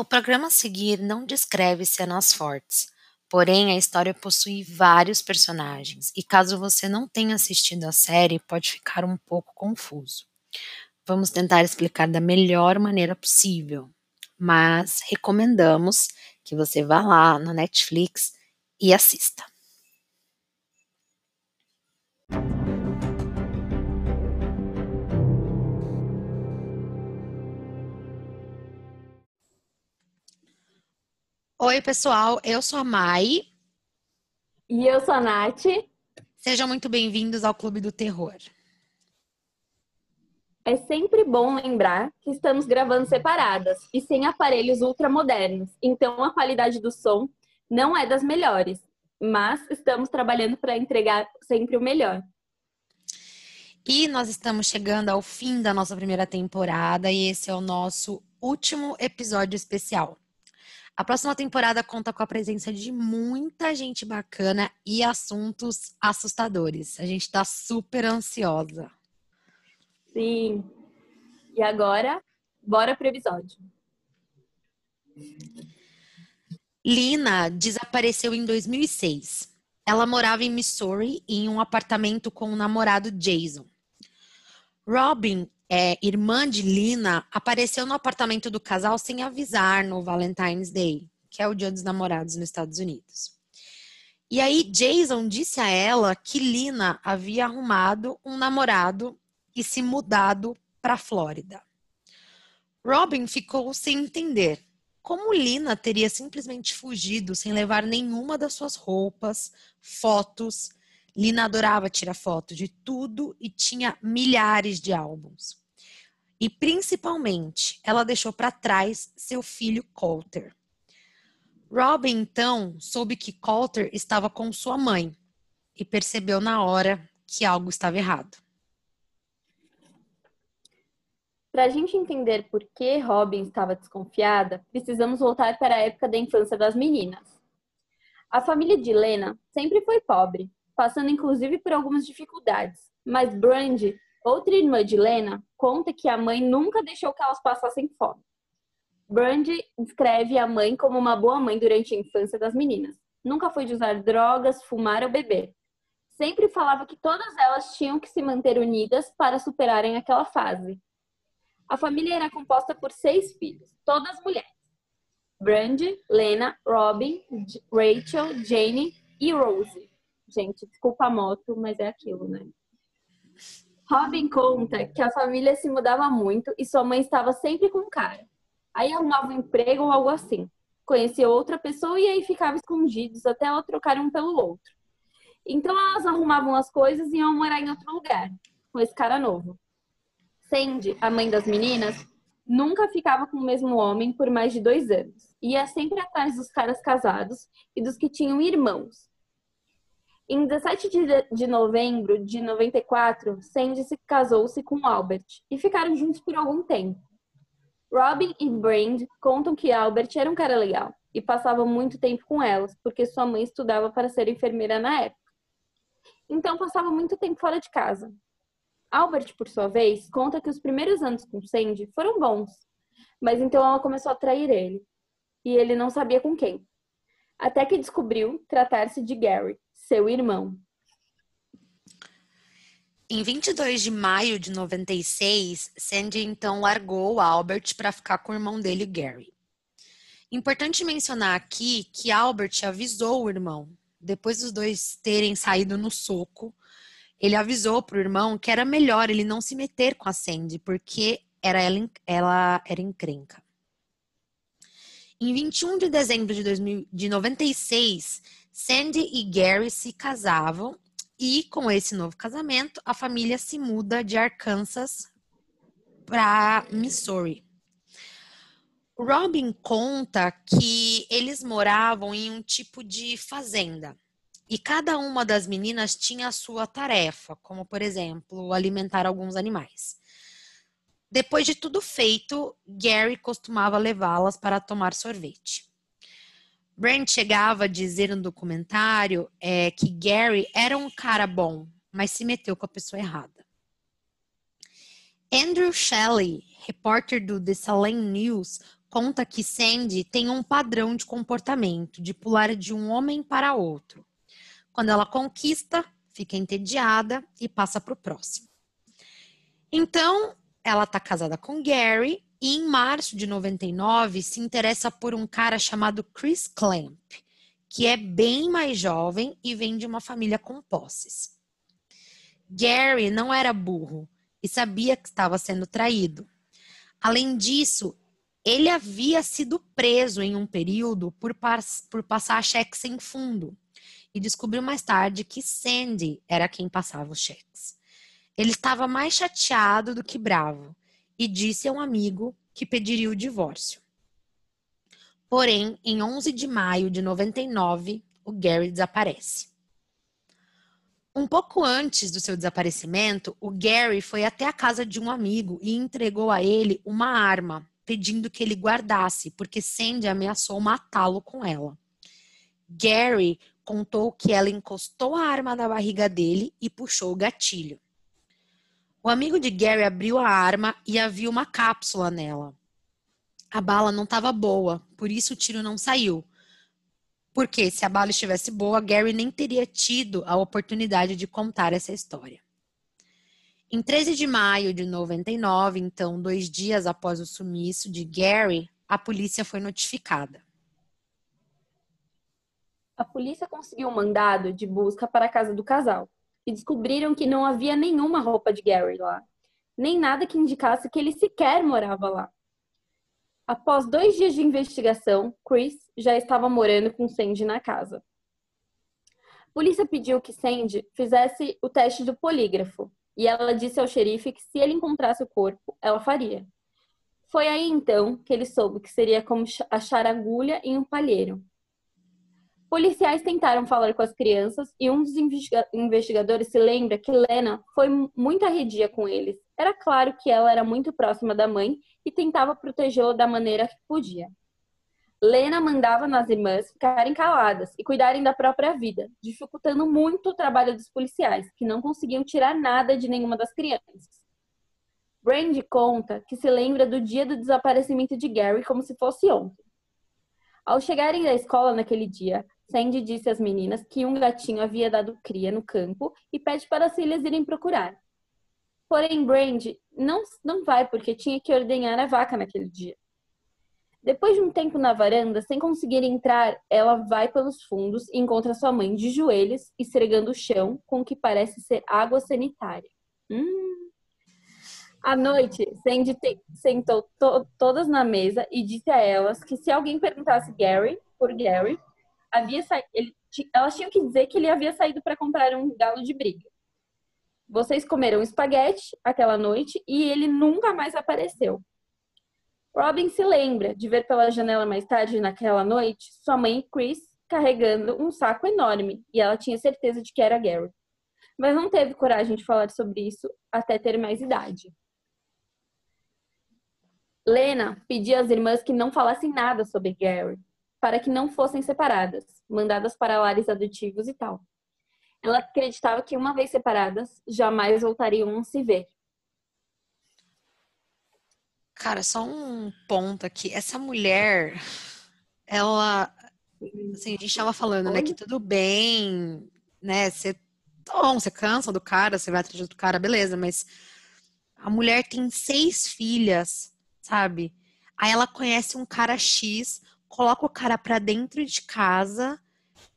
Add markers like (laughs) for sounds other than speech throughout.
O programa a seguir não descreve cenas fortes, porém a história possui vários personagens e caso você não tenha assistido a série, pode ficar um pouco confuso. Vamos tentar explicar da melhor maneira possível, mas recomendamos que você vá lá no Netflix e assista. Oi, pessoal, eu sou a Mai. E eu sou a Nath. Sejam muito bem-vindos ao Clube do Terror. É sempre bom lembrar que estamos gravando separadas e sem aparelhos ultramodernos, então a qualidade do som não é das melhores, mas estamos trabalhando para entregar sempre o melhor. E nós estamos chegando ao fim da nossa primeira temporada e esse é o nosso último episódio especial. A próxima temporada conta com a presença de muita gente bacana e assuntos assustadores. A gente está super ansiosa. Sim. E agora, bora pro episódio. Lina desapareceu em 2006. Ela morava em Missouri em um apartamento com o namorado Jason. Robin é, irmã de Lina, apareceu no apartamento do casal sem avisar no Valentine's Day, que é o dia dos namorados nos Estados Unidos. E aí, Jason disse a ela que Lina havia arrumado um namorado e se mudado para a Flórida. Robin ficou sem entender como Lina teria simplesmente fugido sem levar nenhuma das suas roupas, fotos Lina adorava tirar foto de tudo e tinha milhares de álbuns. E principalmente, ela deixou para trás seu filho Coulter. Robin então soube que Coulter estava com sua mãe e percebeu na hora que algo estava errado. Para a gente entender por que Robin estava desconfiada, precisamos voltar para a época da infância das meninas. A família de Lena sempre foi pobre passando inclusive por algumas dificuldades. Mas Brandy, outra irmã de Lena, conta que a mãe nunca deixou que elas passassem fome. Brandy descreve a mãe como uma boa mãe durante a infância das meninas. Nunca foi de usar drogas, fumar ou beber. Sempre falava que todas elas tinham que se manter unidas para superarem aquela fase. A família era composta por seis filhos, todas mulheres. Brandy, Lena, Robin, Rachel, Jane e Rose. Gente, desculpa a moto, mas é aquilo, né? Robin conta que a família se mudava muito e sua mãe estava sempre com um cara. Aí arrumava um emprego ou algo assim. Conhecia outra pessoa e aí ficavam escondidos até ela trocar um pelo outro. Então elas arrumavam as coisas e iam morar em outro lugar, com esse cara novo. Sandy, a mãe das meninas, nunca ficava com o mesmo homem por mais de dois anos. Ia sempre atrás dos caras casados e dos que tinham irmãos. Em 17 de novembro de 94, Sandy se casou-se com Albert e ficaram juntos por algum tempo. Robin e Brand contam que Albert era um cara legal e passava muito tempo com elas, porque sua mãe estudava para ser enfermeira na época. Então passava muito tempo fora de casa. Albert, por sua vez, conta que os primeiros anos com Sandy foram bons, mas então ela começou a trair ele, e ele não sabia com quem. Até que descobriu tratar-se de Gary, seu irmão. Em 22 de maio de 96, Sandy então largou Albert para ficar com o irmão dele, Gary. Importante mencionar aqui que Albert avisou o irmão, depois dos dois terem saído no soco, ele avisou para o irmão que era melhor ele não se meter com a Sandy, porque era ela, ela era encrenca. Em 21 de dezembro de, 2000, de 96, Sandy e Gary se casavam e, com esse novo casamento, a família se muda de Arkansas para Missouri. Robin conta que eles moravam em um tipo de fazenda e cada uma das meninas tinha a sua tarefa, como, por exemplo, alimentar alguns animais. Depois de tudo feito, Gary costumava levá-las para tomar sorvete. Brent chegava a dizer no documentário é, que Gary era um cara bom, mas se meteu com a pessoa errada. Andrew Shelley, repórter do The Salem News, conta que Sandy tem um padrão de comportamento, de pular de um homem para outro. Quando ela conquista, fica entediada e passa para o próximo. Então, ela está casada com Gary e em março de 99 se interessa por um cara chamado Chris Clamp, que é bem mais jovem e vem de uma família com posses. Gary não era burro e sabia que estava sendo traído. Além disso, ele havia sido preso em um período por, por passar cheques sem fundo e descobriu mais tarde que Sandy era quem passava os cheques. Ele estava mais chateado do que bravo e disse a um amigo que pediria o divórcio. Porém, em 11 de maio de 99, o Gary desaparece. Um pouco antes do seu desaparecimento, o Gary foi até a casa de um amigo e entregou a ele uma arma, pedindo que ele guardasse, porque Sandy ameaçou matá-lo com ela. Gary contou que ela encostou a arma na barriga dele e puxou o gatilho. O amigo de Gary abriu a arma e havia uma cápsula nela. A bala não estava boa, por isso o tiro não saiu. Porque se a bala estivesse boa, Gary nem teria tido a oportunidade de contar essa história. Em 13 de maio de 99, então dois dias após o sumiço de Gary, a polícia foi notificada. A polícia conseguiu um mandado de busca para a casa do casal e descobriram que não havia nenhuma roupa de Gary lá, nem nada que indicasse que ele sequer morava lá. Após dois dias de investigação, Chris já estava morando com Sandy na casa. A polícia pediu que Sandy fizesse o teste do polígrafo e ela disse ao xerife que se ele encontrasse o corpo, ela faria. Foi aí então que ele soube que seria como achar agulha em um palheiro Policiais tentaram falar com as crianças e um dos investigadores se lembra que Lena foi muito arredia com eles. Era claro que ela era muito próxima da mãe e tentava protegê-la da maneira que podia. Lena mandava nas irmãs ficarem caladas e cuidarem da própria vida, dificultando muito o trabalho dos policiais, que não conseguiam tirar nada de nenhuma das crianças. Brandy conta que se lembra do dia do desaparecimento de Gary como se fosse ontem. Ao chegarem da escola naquele dia, Sandy disse às meninas que um gatinho havia dado cria no campo e pede para as filhas irem procurar. Porém, Brandy não, não vai porque tinha que ordenhar a vaca naquele dia. Depois de um tempo na varanda, sem conseguir entrar, ela vai pelos fundos e encontra sua mãe de joelhos, esfregando o chão com o que parece ser água sanitária. Hum. À noite, Sandy sentou to, todas na mesa e disse a elas que se alguém perguntasse Gary por Gary, havia sa... ele... elas tinham que dizer que ele havia saído para comprar um galo de briga. Vocês comeram espaguete aquela noite e ele nunca mais apareceu. Robin se lembra de ver pela janela mais tarde naquela noite sua mãe Chris carregando um saco enorme e ela tinha certeza de que era Gary. Mas não teve coragem de falar sobre isso até ter mais idade. Lena pedia às irmãs que não falassem nada sobre Gary, para que não fossem separadas, mandadas para lares adotivos e tal. Ela acreditava que, uma vez separadas, jamais voltariam a se ver. Cara, só um ponto aqui. Essa mulher, ela. Assim, a gente estava falando, né, que tudo bem, né? Você, bom, você cansa do cara, você vai atrás do cara, beleza, mas a mulher tem seis filhas, sabe? Aí ela conhece um cara X, coloca o cara pra dentro de casa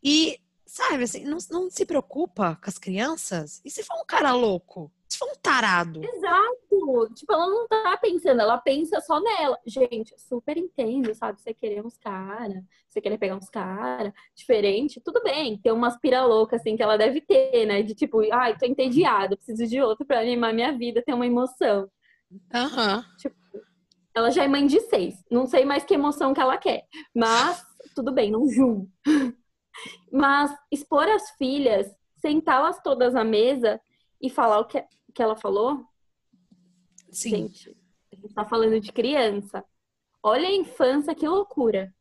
e, sabe, assim, não, não se preocupa com as crianças. E se for um cara louco? Se for um tarado? Exato! Tipo, ela não tá pensando, ela pensa só nela. Gente, super entendo, sabe? Você querer uns caras, você querer pegar uns caras diferente, tudo bem. Tem umas pira louca, assim, que ela deve ter, né? De tipo, ai, tô entediada, preciso de outro pra animar minha vida, ter uma emoção. Aham. Uhum. Tipo, ela já é mãe de seis. Não sei mais que emoção que ela quer. Mas, tudo bem, não julgo. (laughs) Mas expor as filhas, sentá-las todas à mesa e falar o que, que ela falou. Sim. Gente, a gente tá falando de criança. Olha a infância, que loucura.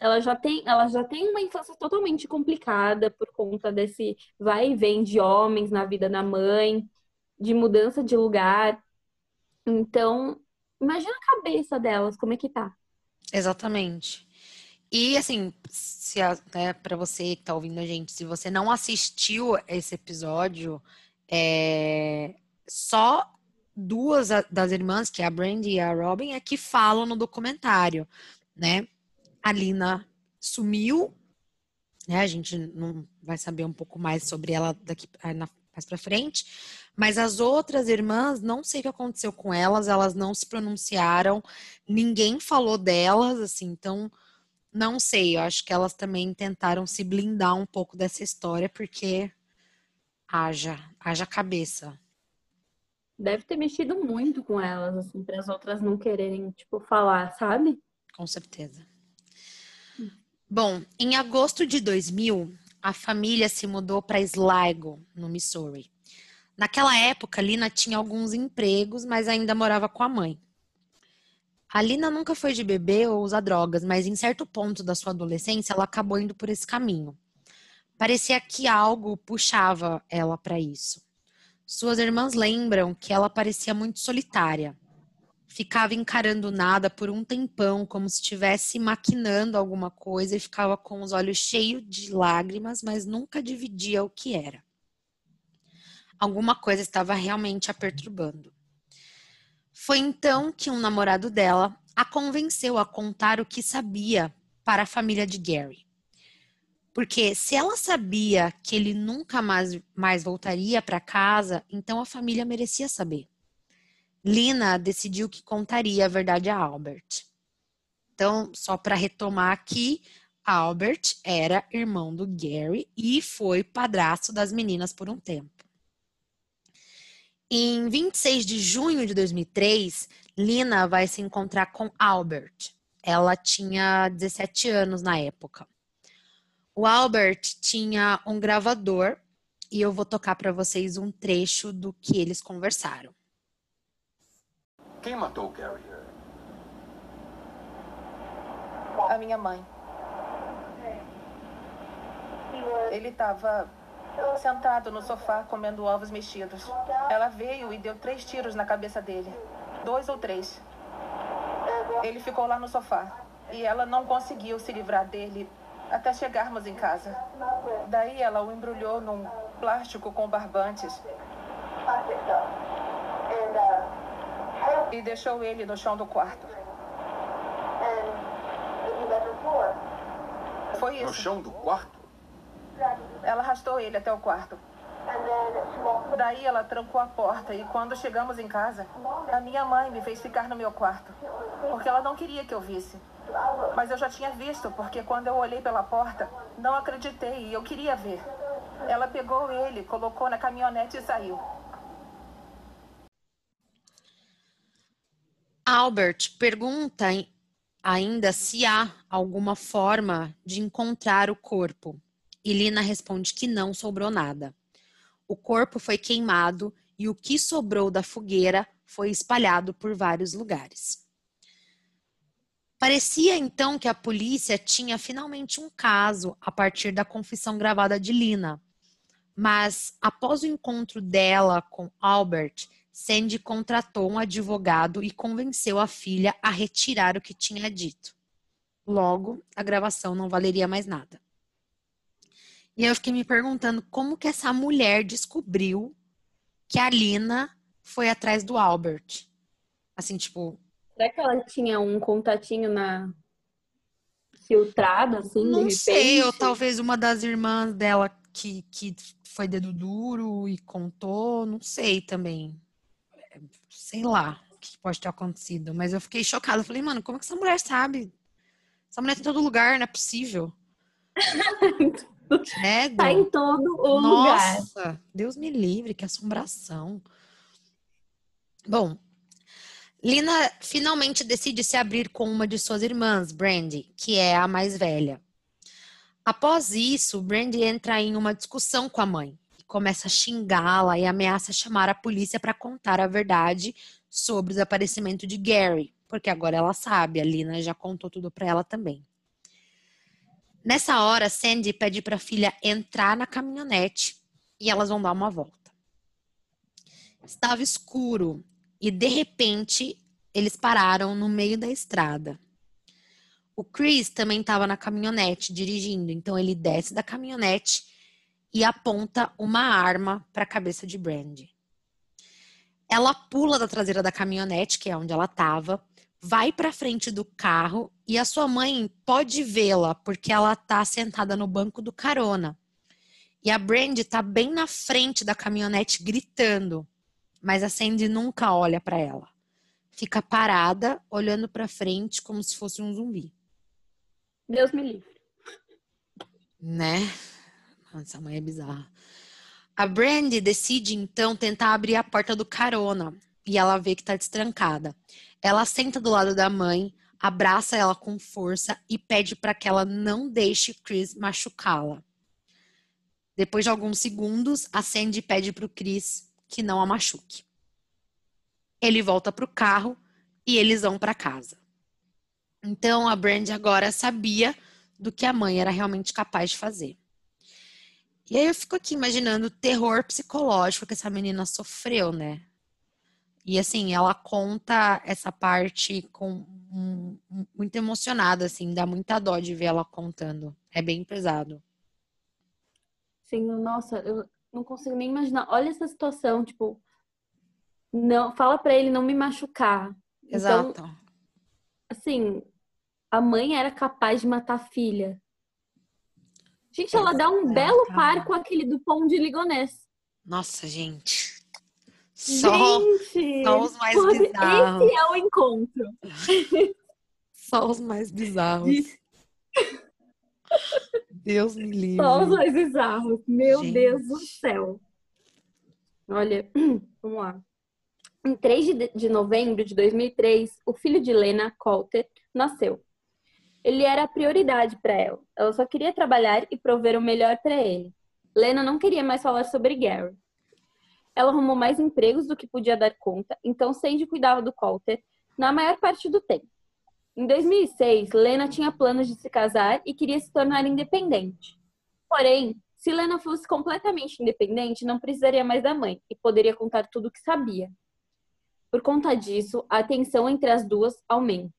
Ela já tem, ela já tem uma infância totalmente complicada por conta desse vai e vem de homens na vida da mãe, de mudança de lugar. Então, Imagina a cabeça delas, como é que tá. Exatamente. E assim, se né, para você que está ouvindo a gente, se você não assistiu esse episódio, é, só duas das irmãs, que é a Brandy e a Robin, é que falam no documentário, né? A Lina sumiu, né? A gente não vai saber um pouco mais sobre ela daqui mais para frente, mas as outras irmãs, não sei o que aconteceu com elas, elas não se pronunciaram, ninguém falou delas, assim, então não sei, eu acho que elas também tentaram se blindar um pouco dessa história, porque haja, haja cabeça. Deve ter mexido muito com elas, assim, para as outras não quererem, tipo, falar, sabe? Com certeza. Bom, em agosto de 2000, a família se mudou para Sligo, no Missouri. Naquela época, Lina tinha alguns empregos, mas ainda morava com a mãe. A Lina nunca foi de beber ou usar drogas, mas em certo ponto da sua adolescência ela acabou indo por esse caminho. Parecia que algo puxava ela para isso. Suas irmãs lembram que ela parecia muito solitária. Ficava encarando nada por um tempão, como se estivesse maquinando alguma coisa e ficava com os olhos cheios de lágrimas, mas nunca dividia o que era. Alguma coisa estava realmente a perturbando. Foi então que um namorado dela a convenceu a contar o que sabia para a família de Gary. Porque se ela sabia que ele nunca mais, mais voltaria para casa, então a família merecia saber. Lina decidiu que contaria a verdade a Albert. Então, só para retomar aqui, Albert era irmão do Gary e foi padrasto das meninas por um tempo. Em 26 de junho de 2003, Lina vai se encontrar com Albert. Ela tinha 17 anos na época. O Albert tinha um gravador e eu vou tocar para vocês um trecho do que eles conversaram. Quem matou Gary? A minha mãe. Ele estava sentado no sofá comendo ovos mexidos. Ela veio e deu três tiros na cabeça dele. Dois ou três. Ele ficou lá no sofá. E ela não conseguiu se livrar dele até chegarmos em casa. Daí ela o embrulhou num plástico com barbantes. E deixou ele no chão do quarto. No chão do quarto? Ela arrastou ele até o quarto. Daí ela trancou a porta e quando chegamos em casa, a minha mãe me fez ficar no meu quarto, porque ela não queria que eu visse. Mas eu já tinha visto, porque quando eu olhei pela porta, não acreditei e eu queria ver. Ela pegou ele, colocou na caminhonete e saiu. Albert pergunta ainda se há alguma forma de encontrar o corpo. E Lina responde que não sobrou nada. O corpo foi queimado e o que sobrou da fogueira foi espalhado por vários lugares. Parecia então que a polícia tinha finalmente um caso a partir da confissão gravada de Lina. Mas após o encontro dela com Albert, Sandy contratou um advogado e convenceu a filha a retirar o que tinha dito. Logo, a gravação não valeria mais nada. E eu fiquei me perguntando como que essa mulher descobriu que a Lina foi atrás do Albert. Assim, tipo. Será que ela tinha um contatinho na filtrado, assim? Não sei, ou talvez uma das irmãs dela que, que foi dedo duro e contou, não sei também. Sei lá o que pode ter acontecido, mas eu fiquei chocada. Eu falei, mano, como que essa mulher sabe? Essa mulher tá em todo lugar, não é possível. (laughs) Credo. Tá em todo o Nossa, lugar. Deus me livre, que assombração. Bom, Lina finalmente decide se abrir com uma de suas irmãs, Brandy, que é a mais velha. Após isso, Brandy entra em uma discussão com a mãe e começa a xingá-la e ameaça chamar a polícia para contar a verdade sobre o desaparecimento de Gary, porque agora ela sabe, a Lina já contou tudo para ela também. Nessa hora, Sandy pede para a filha entrar na caminhonete e elas vão dar uma volta. Estava escuro e de repente eles pararam no meio da estrada. O Chris também estava na caminhonete dirigindo, então ele desce da caminhonete e aponta uma arma para a cabeça de Brandy. Ela pula da traseira da caminhonete, que é onde ela estava, vai para frente do carro e a sua mãe pode vê-la porque ela tá sentada no banco do carona. E a Brandy tá bem na frente da caminhonete gritando, mas a Sandy nunca olha para ela. Fica parada, olhando para frente como se fosse um zumbi. Deus me livre. Né? Nossa, mãe é bizarra. A Brandy decide então tentar abrir a porta do carona e ela vê que tá destrancada. Ela senta do lado da mãe, abraça ela com força e pede para que ela não deixe Chris machucá-la. Depois de alguns segundos, a Sandy pede para o Chris que não a machuque. Ele volta para o carro e eles vão para casa. Então a Brandy agora sabia do que a mãe era realmente capaz de fazer. E aí eu fico aqui imaginando o terror psicológico que essa menina sofreu, né? E assim, ela conta essa parte com um, muito emocionada, assim, dá muita dó de ver ela contando. É bem pesado. Sim, nossa, eu não consigo nem imaginar. Olha essa situação, tipo, não, fala para ele não me machucar. Então, Exato. Então, assim, a mãe era capaz de matar a filha. Gente, ela dá um belo par com aquele do pão de ligonês. Nossa, gente. Só, gente, só os mais pode- bizarros. Esse é o encontro. Só os mais bizarros. Deus me livre. Só os mais bizarros. Meu Gente. Deus do céu. Olha, (clears throat) vamos lá. Em 3 de, novembro de 2003, o filho de Lena, Coulter, nasceu. Ele era a prioridade para ela. Ela só queria trabalhar e prover o melhor para ele. Lena não queria mais falar sobre Gary. Ela arrumou mais empregos do que podia dar conta, então Sandy cuidava do Coulter na maior parte do tempo. Em 2006, Lena tinha planos de se casar e queria se tornar independente. Porém, se Lena fosse completamente independente, não precisaria mais da mãe e poderia contar tudo o que sabia. Por conta disso, a tensão entre as duas aumenta.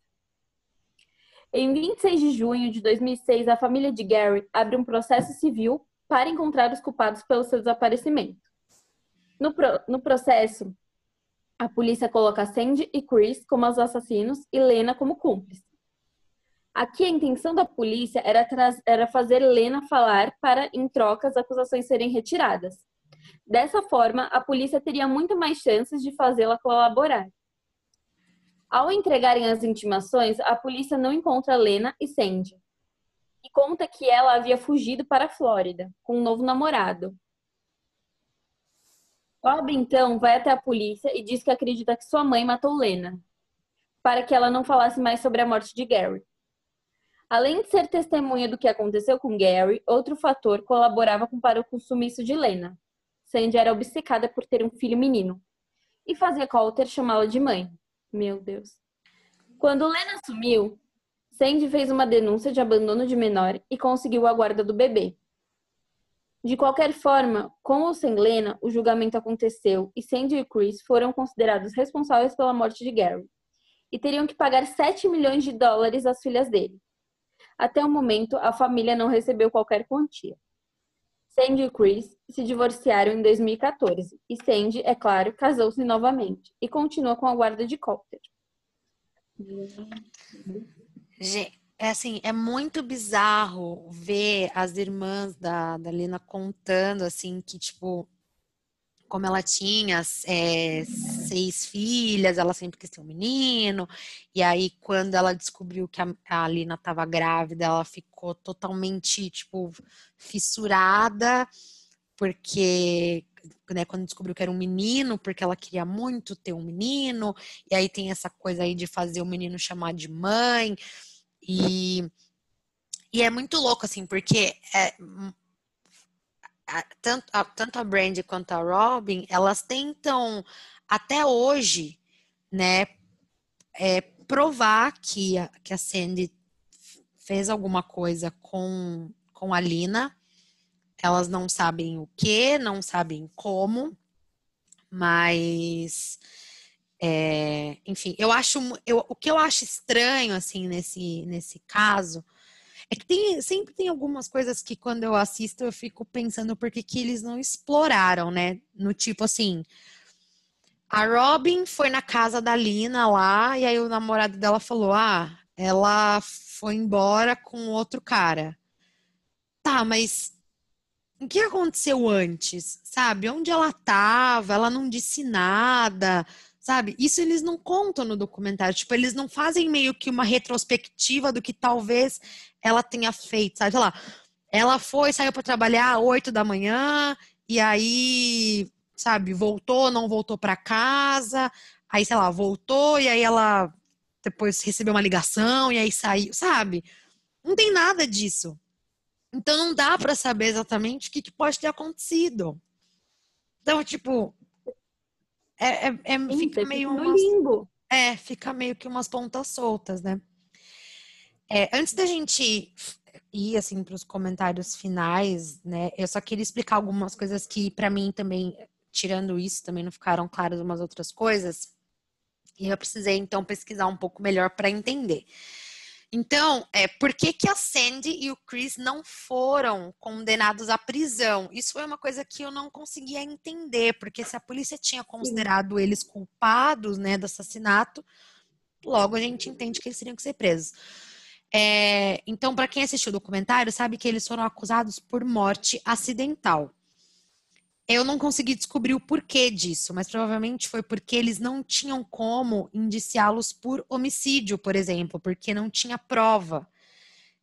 Em 26 de junho de 2006, a família de Gary abre um processo civil para encontrar os culpados pelo seu desaparecimento. No, pro- no processo, a polícia coloca Sandy e Chris como os assassinos e Lena como cúmplice. Aqui a intenção da polícia era, era fazer Lena falar para, em troca, as acusações serem retiradas. Dessa forma, a polícia teria muito mais chances de fazê-la colaborar. Ao entregarem as intimações, a polícia não encontra Lena e Sandy. E conta que ela havia fugido para a Flórida com um novo namorado. Bob então vai até a polícia e diz que acredita que sua mãe matou Lena, para que ela não falasse mais sobre a morte de Gary. Além de ser testemunha do que aconteceu com Gary, outro fator colaborava com para o sumiço de Lena. Sandy era obcecada por ter um filho menino e fazia Coulter chamá-la de mãe. Meu Deus. Quando Lena sumiu, Sandy fez uma denúncia de abandono de menor e conseguiu a guarda do bebê. De qualquer forma, com ou sem Lena, o julgamento aconteceu e Sandy e Chris foram considerados responsáveis pela morte de Gary e teriam que pagar 7 milhões de dólares às filhas dele. Até o momento, a família não recebeu qualquer quantia. Sandy e Chris se divorciaram em 2014 e Sandy, é claro, casou-se novamente e continua com a guarda de Coulter. Gente, é assim, é muito bizarro ver as irmãs da, da Lena contando, assim, que, tipo, como ela tinha é, seis filhas, ela sempre quis ter um menino, e aí quando ela descobriu que a, a Lina estava grávida, ela ficou totalmente, tipo, fissurada, porque, né, quando descobriu que era um menino, porque ela queria muito ter um menino, e aí tem essa coisa aí de fazer o menino chamar de mãe, e, e é muito louco, assim, porque é, a- tanto, a, tanto a Brandy quanto a Robin, elas tentam até hoje, né, é, provar que a, que a Sandy fez alguma coisa com, com a Lina. Elas não sabem o que, não sabem como, mas É, enfim, eu acho eu, o que eu acho estranho assim nesse nesse caso é que tem, sempre tem algumas coisas que quando eu assisto eu fico pensando por que que eles não exploraram, né? No tipo assim, a Robin foi na casa da Lina lá e aí o namorado dela falou: "Ah, ela foi embora com outro cara". Tá, mas o que aconteceu antes? Sabe? Onde ela estava? Ela não disse nada sabe? Isso eles não contam no documentário. Tipo, eles não fazem meio que uma retrospectiva do que talvez ela tenha feito, sabe? Sei lá, ela foi, saiu para trabalhar às 8 da manhã, e aí, sabe, voltou, não voltou para casa, aí, sei lá, voltou, e aí ela depois recebeu uma ligação, e aí saiu, sabe? Não tem nada disso. Então não dá para saber exatamente o que, que pode ter acontecido. Então, tipo, é, é, é fica meio fica umas, limbo. é, fica meio que umas pontas soltas, né? É, antes da gente ir assim para os comentários finais, né? Eu só queria explicar algumas coisas que para mim também, tirando isso, também não ficaram claras umas outras coisas. E eu precisei então pesquisar um pouco melhor para entender. Então, é, por que, que a Sandy e o Chris não foram condenados à prisão? Isso foi uma coisa que eu não conseguia entender, porque se a polícia tinha considerado eles culpados né, do assassinato, logo a gente entende que eles teriam que ser presos. É, então, para quem assistiu o documentário, sabe que eles foram acusados por morte acidental. Eu não consegui descobrir o porquê disso, mas provavelmente foi porque eles não tinham como indiciá-los por homicídio, por exemplo, porque não tinha prova,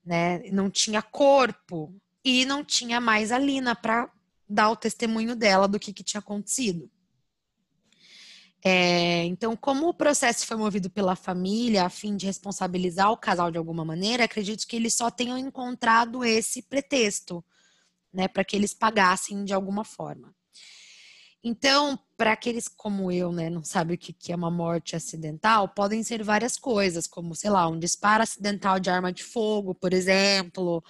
né? Não tinha corpo e não tinha mais a Lina para dar o testemunho dela do que, que tinha acontecido. É, então, como o processo foi movido pela família a fim de responsabilizar o casal de alguma maneira, acredito que eles só tenham encontrado esse pretexto, né, para que eles pagassem de alguma forma. Então, para aqueles como eu, né, não sabe o que, é uma morte acidental, podem ser várias coisas, como, sei lá, um disparo acidental de arma de fogo, por exemplo.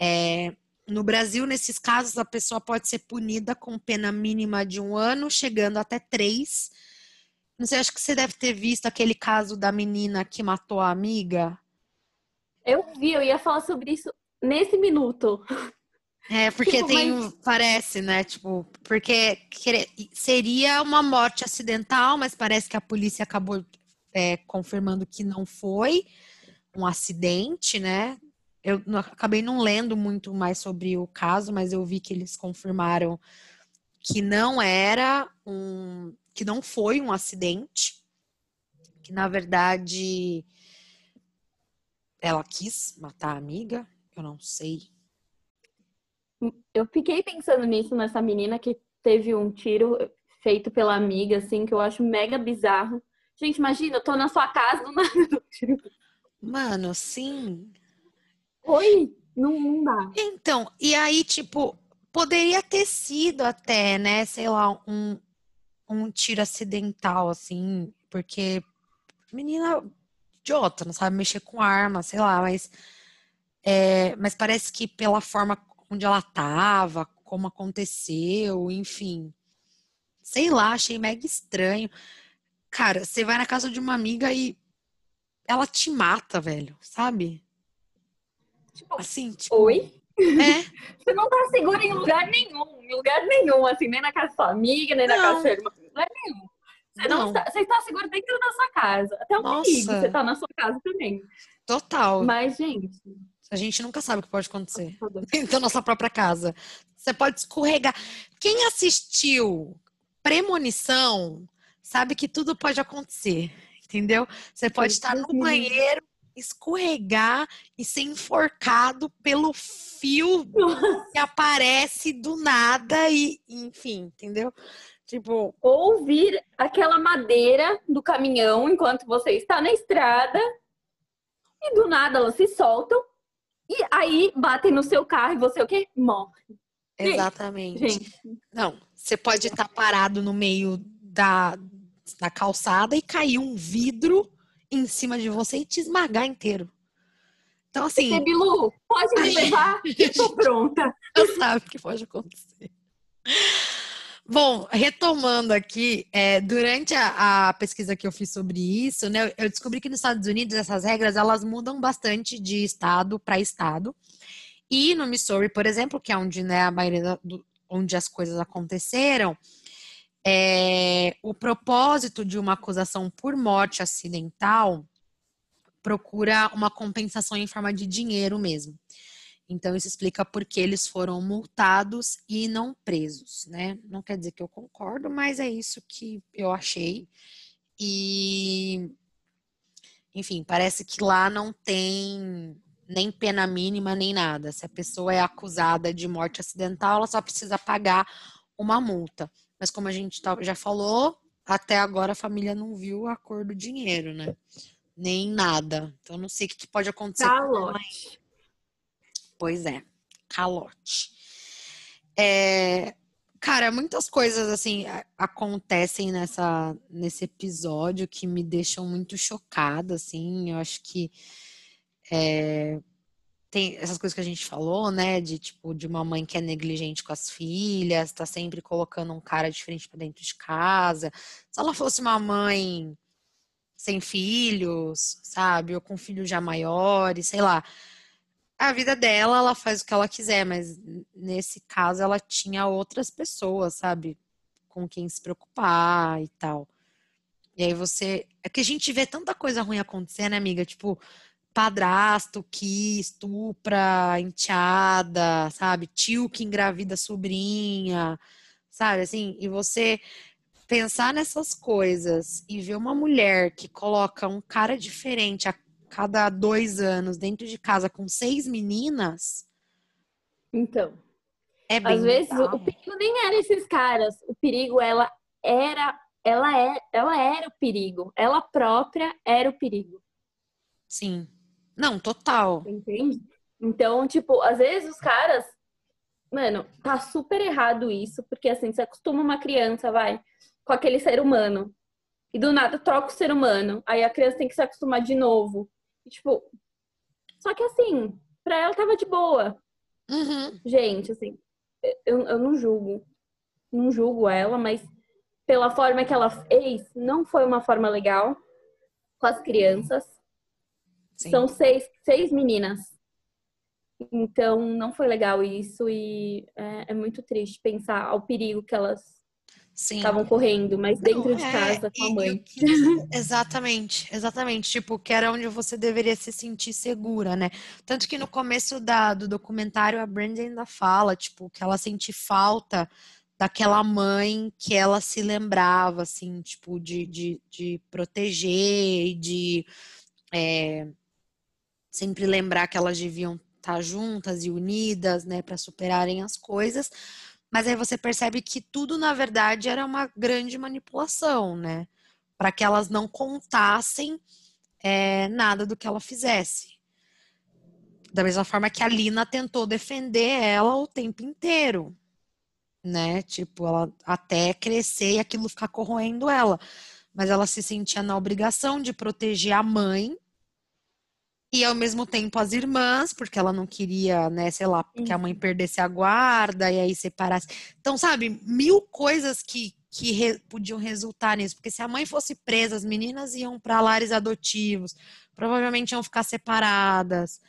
É, no Brasil, nesses casos, a pessoa pode ser punida com pena mínima de um ano, chegando até três. Não sei, acho que você deve ter visto aquele caso da menina que matou a amiga. Eu vi, eu ia falar sobre isso nesse minuto. (laughs) É, porque Tipo, tem, mas- parece, né, tipo, porque seria uma morte acidental, mas parece que a polícia acabou é, confirmando que não foi um acidente, né? Eu não- acabei não lendo muito mais sobre o caso, mas eu vi que eles confirmaram que não era um, que não foi um acidente, que na verdade ela quis matar a amiga, eu não sei Eu fiquei pensando nisso, nessa menina que teve um tiro feito pela amiga, assim, que eu acho mega bizarro. Gente, imagina, eu tô na sua casa, do nada (laughs) um tiro. Mano, sim. Oi? Não, não dá. Então, e aí, tipo, poderia ter sido até, né, sei lá, um, um tiro acidental, assim, porque menina idiota, não sabe mexer com arma, sei lá, mas, é, mas parece que pela forma onde ela tava, como aconteceu, enfim, sei lá, achei mega estranho. Cara, você vai na casa de uma amiga e ela te mata, velho, sabe? Tipo, Assim, tipo, oi? é. (laughs) Você não tá segura em lugar nenhum, em lugar nenhum, assim, nem na casa da sua amiga, nem na Não. casa da sua irmã, em lugar nenhum. Você não, Não. está, você está seguro dentro da sua casa. Até o Nossa. perigo, você tá na sua casa também. Total. Mas, gente, A gente nunca sabe o que pode acontecer tá dentro (laughs) da nossa própria casa. Você pode escorregar. Quem assistiu Premonição sabe que tudo pode acontecer, entendeu? Você pode estar no banheiro, escorregar e ser enforcado pelo fio (laughs) que aparece do nada e, enfim, entendeu? Tipo, ouvir aquela madeira do caminhão enquanto você está na estrada e do nada elas se soltam aí batem no seu carro e você o quê? Morre. Exatamente. Gente, Não, você pode estar parado no meio da, da calçada e cair um vidro em cima de você e te esmagar inteiro. Então, assim, você, Bilu, pode me levar? Eu tô pronta. (laughs) você sabe o que pode acontecer. Bom, retomando aqui, é, durante a, a, pesquisa que eu fiz sobre isso, né, eu descobri que nos Estados Unidos essas regras elas mudam bastante de estado para estado. E no Missouri, por exemplo, que é onde né, a maioria do, onde as coisas aconteceram, é, o propósito de uma acusação por morte acidental procura uma compensação em forma de dinheiro mesmo. Então, isso explica por que eles foram multados e não presos, né? Não quer dizer que eu concordo, mas é isso que eu achei. E, enfim, parece que lá não tem nem pena mínima nem nada. Se a pessoa é acusada de morte acidental, ela só precisa pagar uma multa. Mas como a gente tá, já falou, até agora a família não viu a cor do dinheiro, né? Nem nada. Então não sei o que pode acontecer. Calote. Pois é, calote. É, cara, muitas coisas assim acontecem nessa nesse episódio que me deixam muito chocada, assim. Eu acho que é, tem essas coisas que a gente falou, né? De tipo de uma mãe que é negligente com as filhas, tá sempre colocando um cara diferente para dentro de casa. Se ela fosse uma mãe sem filhos, sabe, ou com filhos já maiores, sei lá a vida dela, ela faz o que ela quiser, mas nesse caso ela tinha outras pessoas, sabe? Com quem se preocupar e tal. E aí você. É que a gente vê tanta coisa ruim acontecer, né, amiga? Tipo, padrasto que estupra enteada, sabe? Tio que engravida sobrinha, sabe? Assim, e você pensar nessas coisas e ver uma mulher que coloca um cara diferente a cada dois anos dentro de casa com seis meninas. Então. É às vezes o perigo nem era esses caras. O perigo ela era, ela é, ela era o perigo. Ela própria era o perigo. Sim. Não, total. Entende? Então, tipo, às vezes os caras, mano, tá super errado isso, porque assim, você acostuma uma criança, vai, com aquele ser humano. E do nada troca o ser humano. Aí a criança tem que se acostumar de novo. E, tipo, só que assim, pra ela tava de boa. Uhum. Gente, assim, eu, eu não julgo. Não julgo ela, mas pela forma que ela fez, não foi uma forma legal com as crianças. Sim. São seis, seis meninas. Então, não foi legal isso e é, é muito triste pensar ao perigo que elas estavam correndo, mas dentro Não, de é, casa com a mãe. exatamente, exatamente. Tipo, que era onde você deveria se sentir segura, né? Tanto que no começo da, do documentário a Brenda ainda fala, tipo, que ela sente falta daquela mãe que ela se lembrava, assim, tipo, de, de, de proteger e de é, sempre lembrar que elas deviam estar juntas e unidas, né, para superarem as coisas mas aí você percebe que tudo, na verdade, era uma grande manipulação, né? Para que elas não contassem é, nada do que ela fizesse. Da mesma forma que a Lina tentou defender ela o tempo inteiro, né? Tipo, ela até crescer e aquilo ficar corroendo ela. Mas ela se sentia na obrigação de proteger a mãe e ao mesmo tempo as irmãs, porque ela não queria, né, sei lá, que a mãe uhum. perdesse a guarda e aí separasse. Então, sabe, mil coisas que, que re, podiam resultar nisso, porque se a mãe fosse presa, as meninas iam para lares adotivos, provavelmente iam ficar separadas,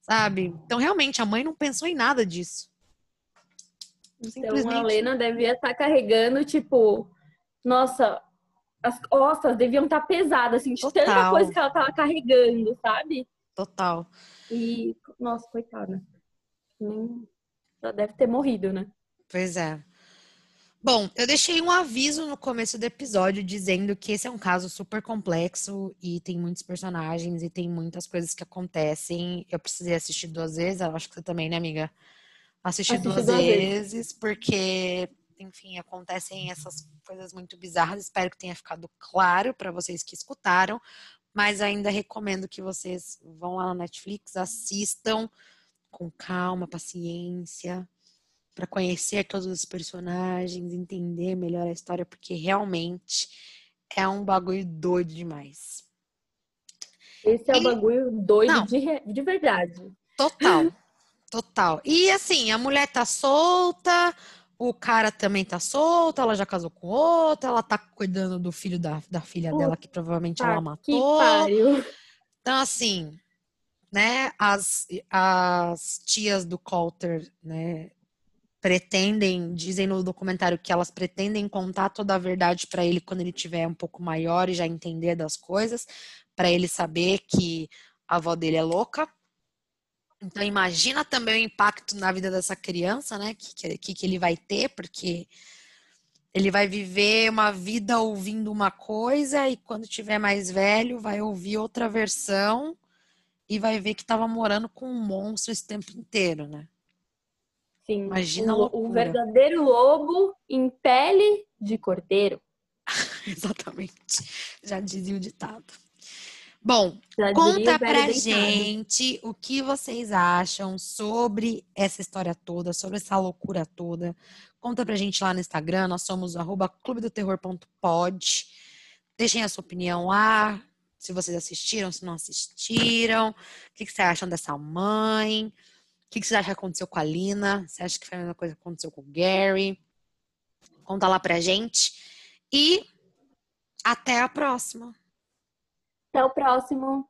sabe? Então, realmente, a mãe não pensou em nada disso. Então, a Lena devia estar tá carregando, tipo, nossa, as costas deviam estar tá pesadas, assim, de Total. tanta coisa que ela estava carregando, sabe? Total. E, nossa, coitada. Nem... Já deve ter morrido, né? Pois é. Bom, eu deixei um aviso no começo do episódio dizendo que esse é um caso super complexo e tem muitos personagens e tem muitas coisas que acontecem. Eu precisei assistir duas vezes, eu acho que você também, né, amiga? Assisti, Assisti duas, duas vezes, vezes, porque, enfim, acontecem essas coisas muito bizarras. Espero que tenha ficado claro para vocês que escutaram mas ainda recomendo que vocês vão lá na Netflix, assistam com calma, paciência, para conhecer todos os personagens, entender melhor a história, porque realmente é um bagulho doido demais. Esse é o um bagulho doido de, de verdade. Total, total. E assim, a mulher tá solta, o cara também tá solto, ela já casou com outro, ela tá cuidando do filho da, da filha Puta dela, que provavelmente ela matou. Então, assim, né, as, as tias do Coulter, né, pretendem, dizem no documentário que elas pretendem contar toda a verdade para ele quando ele tiver um pouco maior e já entender das coisas, para ele saber que a avó dele é louca. Então, imagina também o impacto na vida dessa criança, né, que, que, que ele vai ter, porque ele vai viver uma vida ouvindo uma coisa e quando tiver mais velho vai ouvir outra versão e vai ver que estava morando com um monstro esse tempo inteiro, né? Sim, Imagina o, o verdadeiro lobo em pele de cordeiro. (laughs) Exatamente. Já dizia o ditado. Bom, Já conta pra gente o que vocês acham sobre essa história toda, sobre essa loucura toda. Conta pra gente lá no Instagram, nós somos clubedoterror.pod. Deixem a sua opinião lá, se vocês assistiram, se não assistiram. O que, que vocês acham dessa mãe? O que, que vocês acham que aconteceu com a Lina? Você acha que foi a mesma coisa que aconteceu com o Gary? Conta lá pra gente. E até a próxima. Até o próximo.